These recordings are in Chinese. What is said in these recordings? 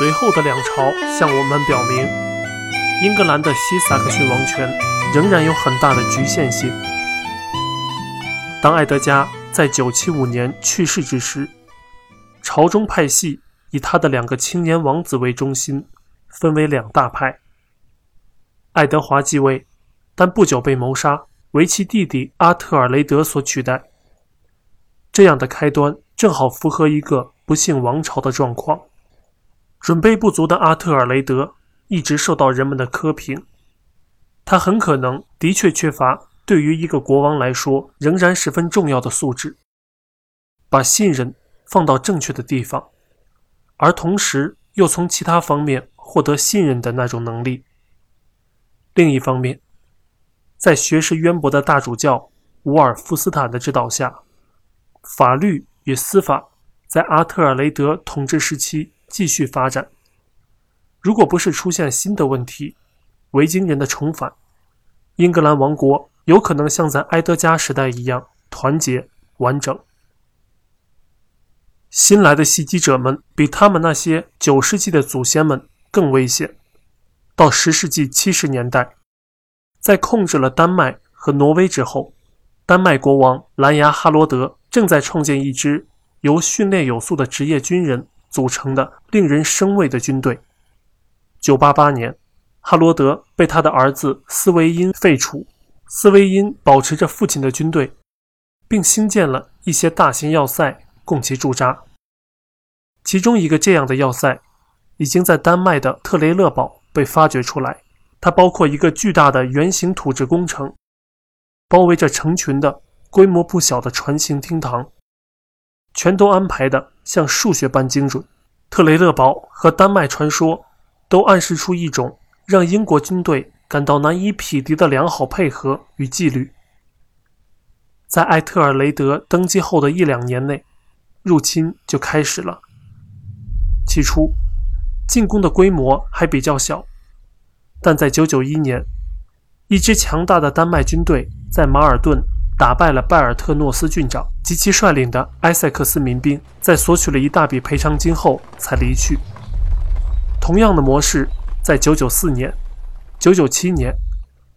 随后的两朝向我们表明，英格兰的西萨克逊王权仍然有很大的局限性。当爱德加在975年去世之时，朝中派系以他的两个青年王子为中心，分为两大派。爱德华继位，但不久被谋杀，为其弟弟阿特尔雷德所取代。这样的开端正好符合一个不幸王朝的状况。准备不足的阿特尔雷德一直受到人们的苛评，他很可能的确缺乏对于一个国王来说仍然十分重要的素质：把信任放到正确的地方，而同时又从其他方面获得信任的那种能力。另一方面，在学识渊博的大主教伍尔夫斯坦的指导下，法律与司法在阿特尔雷德统治时期继续发展。如果不是出现新的问题，维京人的重返，英格兰王国有可能像在埃德加时代一样团结完整。新来的袭击者们比他们那些九世纪的祖先们更危险。到十世纪七十年代，在控制了丹麦和挪威之后，丹麦国王兰牙哈罗德。正在创建一支由训练有素的职业军人组成的令人生畏的军队。988年，哈罗德被他的儿子斯维因废除。斯维因保持着父亲的军队，并兴建了一些大型要塞供其驻扎。其中一个这样的要塞，已经在丹麦的特雷勒堡被发掘出来。它包括一个巨大的圆形土质工程，包围着成群的。规模不小的船形厅堂，全都安排的像数学般精准。特雷勒堡和丹麦传说都暗示出一种让英国军队感到难以匹敌的良好配合与纪律。在埃特尔雷德登基后的一两年内，入侵就开始了。起初，进攻的规模还比较小，但在991年，一支强大的丹麦军队在马尔顿。打败了拜尔特诺斯郡长及其率领的埃塞克斯民兵，在索取了一大笔赔偿金后才离去。同样的模式在994年、997年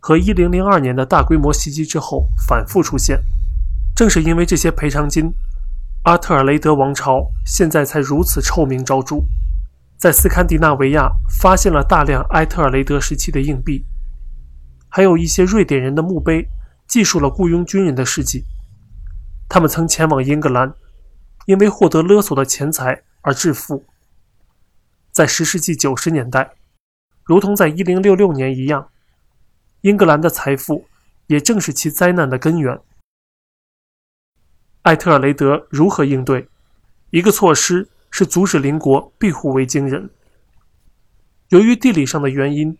和1002年的大规模袭击之后反复出现。正是因为这些赔偿金，阿特尔雷德王朝现在才如此臭名昭著。在斯堪的纳维亚发现了大量埃特尔雷德时期的硬币，还有一些瑞典人的墓碑。记述了雇佣军人的事迹，他们曾前往英格兰，因为获得勒索的钱财而致富。在十世纪九十年代，如同在一零六六年一样，英格兰的财富也正是其灾难的根源。艾特尔雷德如何应对？一个措施是阻止邻国庇护维京人。由于地理上的原因，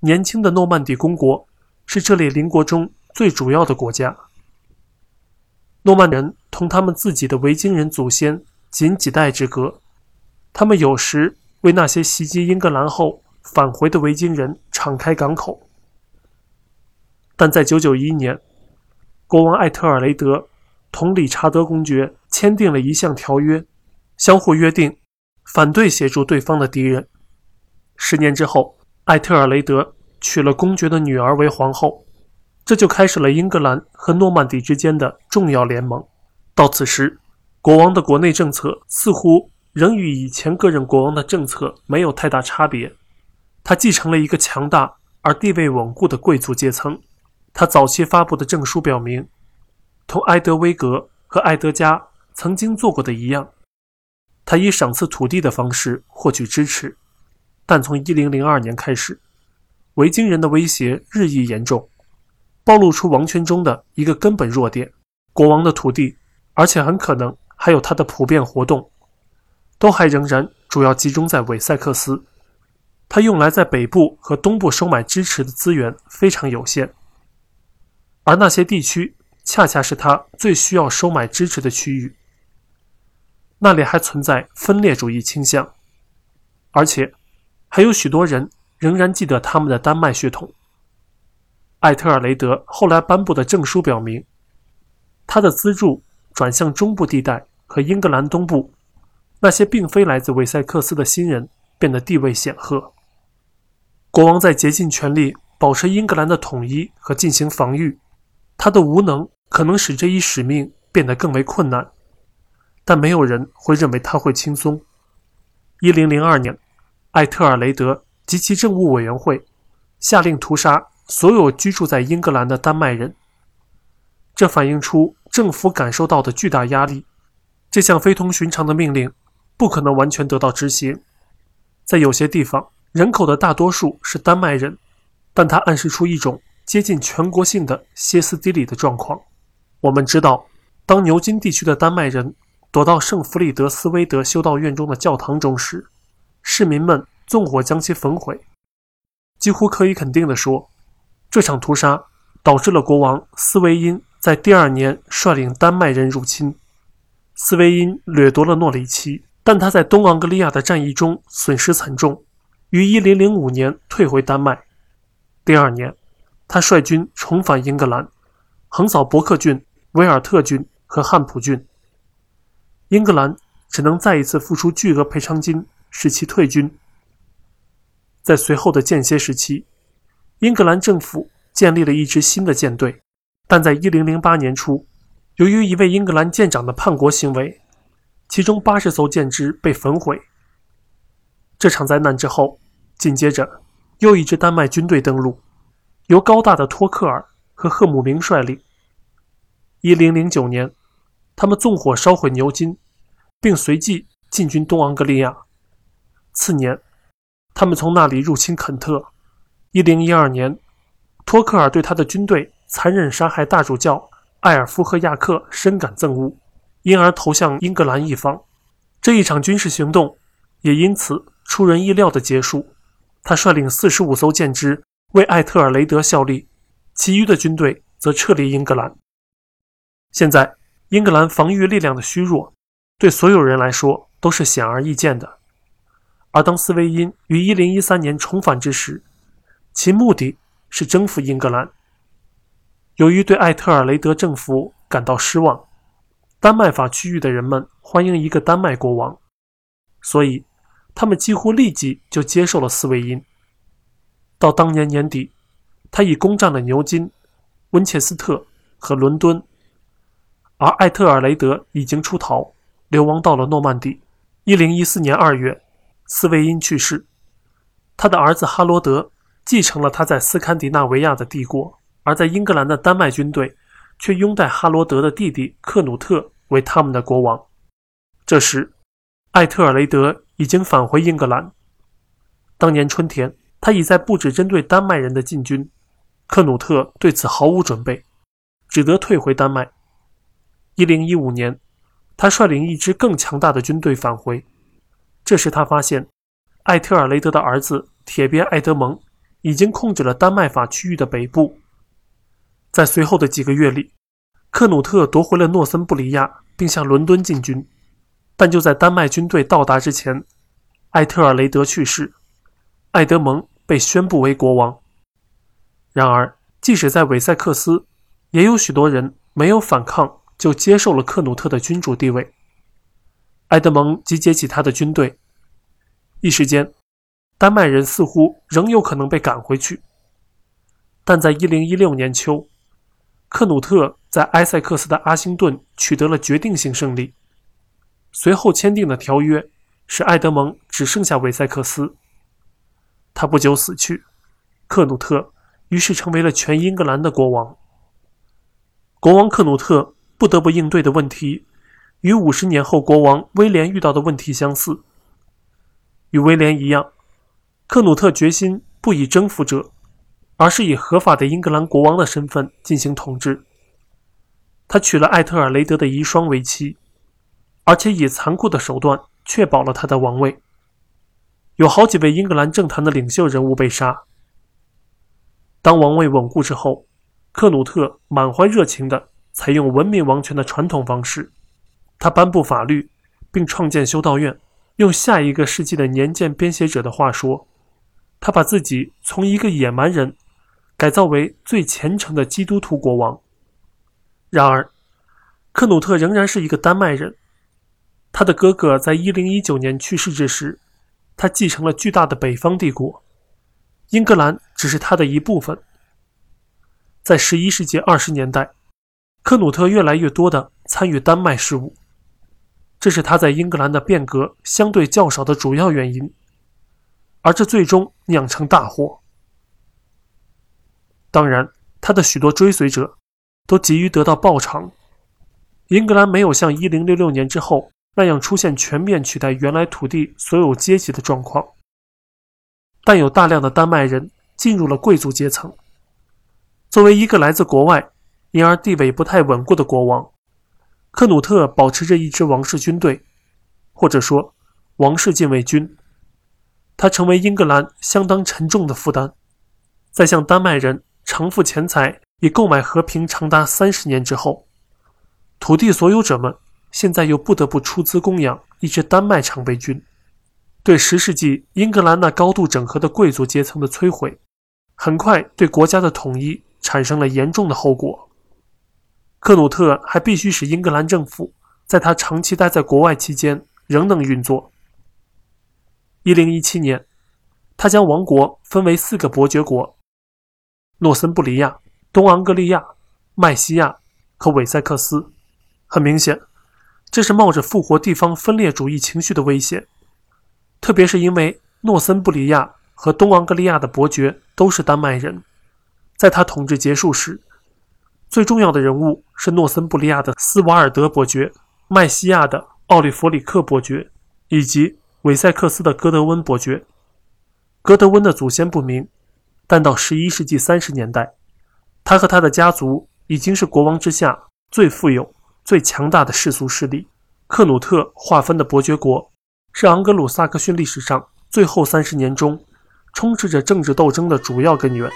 年轻的诺曼底公国是这类邻国中。最主要的国家，诺曼人同他们自己的维京人祖先仅几代之隔。他们有时为那些袭击英格兰后返回的维京人敞开港口。但在991年，国王艾特尔雷德同理查德公爵签订了一项条约，相互约定反对协助对方的敌人。十年之后，艾特尔雷德娶了公爵的女儿为皇后。这就开始了英格兰和诺曼底之间的重要联盟。到此时，国王的国内政策似乎仍与以前各任国王的政策没有太大差别。他继承了一个强大而地位稳固的贵族阶层。他早期发布的证书表明，同埃德威格和埃德加曾经做过的一样，他以赏赐土地的方式获取支持。但从1002年开始，维京人的威胁日益严重。暴露出王权中的一个根本弱点：国王的土地，而且很可能还有他的普遍活动，都还仍然主要集中在韦塞克斯。他用来在北部和东部收买支持的资源非常有限，而那些地区恰恰是他最需要收买支持的区域。那里还存在分裂主义倾向，而且还有许多人仍然记得他们的丹麦血统。艾特尔雷德后来颁布的证书表明，他的资助转向中部地带和英格兰东部那些并非来自韦塞克斯的新人，变得地位显赫。国王在竭尽全力保持英格兰的统一和进行防御，他的无能可能使这一使命变得更为困难，但没有人会认为他会轻松。一零零二年，艾特尔雷德及其政务委员会下令屠杀所有居住在英格兰的丹麦人，这反映出政府感受到的巨大压力。这项非同寻常的命令不可能完全得到执行，在有些地方。人口的大多数是丹麦人，但它暗示出一种接近全国性的歇斯底里的状况。我们知道，当牛津地区的丹麦人躲到圣弗里德斯威德修道院中的教堂中时，市民们纵火将其焚毁。几乎可以肯定地说，这场屠杀导致了国王斯维因在第二年率领丹麦人入侵。斯维因掠夺了诺里奇，但他在东昂格利亚的战役中损失惨重。于1005年退回丹麦。第二年，他率军重返英格兰，横扫伯克郡、维尔特郡和汉普郡。英格兰只能再一次付出巨额赔偿金，使其退军。在随后的间歇时期，英格兰政府建立了一支新的舰队，但在1008年初，由于一位英格兰舰长的叛国行为，其中80艘舰只被焚毁。这场灾难之后，紧接着又一支丹麦军队登陆，由高大的托克尔和赫姆明率领。一零零九年，他们纵火烧毁牛津，并随即进军东昂格利亚。次年，他们从那里入侵肯特。一零一二年，托克尔对他的军队残忍杀害大主教艾尔夫和亚克深感憎恶，因而投向英格兰一方。这一场军事行动也因此。出人意料的结束，他率领四十五艘舰只为艾特尔雷德效力，其余的军队则撤离英格兰。现在，英格兰防御力量的虚弱，对所有人来说都是显而易见的。而当斯威因于一零一三年重返之时，其目的是征服英格兰。由于对艾特尔雷德政府感到失望，丹麦法区域的人们欢迎一个丹麦国王，所以。他们几乎立即就接受了斯维因。到当年年底，他已攻占了牛津、温切斯特和伦敦，而艾特尔雷德已经出逃，流亡到了诺曼底。一零一四年二月，斯维因去世，他的儿子哈罗德继承了他在斯堪的纳维亚的帝国，而在英格兰的丹麦军队却拥戴哈罗德的弟弟克努特为他们的国王。这时，艾特尔雷德。已经返回英格兰。当年春天，他已在布置针对丹麦人的进军。克努特对此毫无准备，只得退回丹麦。一零一五年，他率领一支更强大的军队返回。这时，他发现艾特尔雷德的儿子铁鞭艾德蒙已经控制了丹麦法区域的北部。在随后的几个月里，克努特夺回了诺森布里亚，并向伦敦进军。但就在丹麦军队到达之前，艾特尔雷德去世，艾德蒙被宣布为国王。然而，即使在韦塞克斯，也有许多人没有反抗就接受了克努特的君主地位。艾德蒙集结起他的军队，一时间，丹麦人似乎仍有可能被赶回去。但在1016年秋，克努特在埃塞克斯的阿星顿取得了决定性胜利。随后签订的条约使艾德蒙只剩下韦塞克斯。他不久死去，克努特于是成为了全英格兰的国王。国王克努特不得不应对的问题，与五十年后国王威廉遇到的问题相似。与威廉一样，克努特决心不以征服者，而是以合法的英格兰国王的身份进行统治。他娶了艾特尔雷德的遗孀为妻。而且以残酷的手段确保了他的王位。有好几位英格兰政坛的领袖人物被杀。当王位稳固之后，克努特满怀热情地采用文明王权的传统方式，他颁布法律，并创建修道院。用下一个世纪的年鉴编写者的话说，他把自己从一个野蛮人改造为最虔诚的基督徒国王。然而，克努特仍然是一个丹麦人。他的哥哥在1019年去世之时，他继承了巨大的北方帝国，英格兰只是他的一部分。在十一世纪二十年代，克努特越来越多地参与丹麦事务，这是他在英格兰的变革相对较少的主要原因，而这最终酿成大祸。当然，他的许多追随者都急于得到报偿。英格兰没有像一零六六年之后。那样出现全面取代原来土地所有阶级的状况，但有大量的丹麦人进入了贵族阶层。作为一个来自国外，因而地位不太稳固的国王，克努特保持着一支王室军队，或者说王室禁卫军。他成为英格兰相当沉重的负担。在向丹麦人偿付钱财以购买和平长达三十年之后，土地所有者们。现在又不得不出资供养一支丹麦常备军，对十世纪英格兰那高度整合的贵族阶层的摧毁，很快对国家的统一产生了严重的后果。克努特还必须使英格兰政府在他长期待在国外期间仍能运作。一零一七年，他将王国分为四个伯爵国：诺森布里亚、东昂格利亚、麦西亚和韦塞克斯。很明显。这是冒着复活地方分裂主义情绪的危险，特别是因为诺森布里亚和东昂格利亚的伯爵都是丹麦人。在他统治结束时，最重要的人物是诺森布里亚的斯瓦尔德伯爵、麦西亚的奥利弗里克伯爵以及韦塞克斯的戈德温伯爵。戈德温的祖先不明，但到11世纪30年代，他和他的家族已经是国王之下最富有。最强大的世俗势力，克努特划分的伯爵国，是昂格鲁萨克逊历史上最后三十年中充斥着政治斗争的主要根源。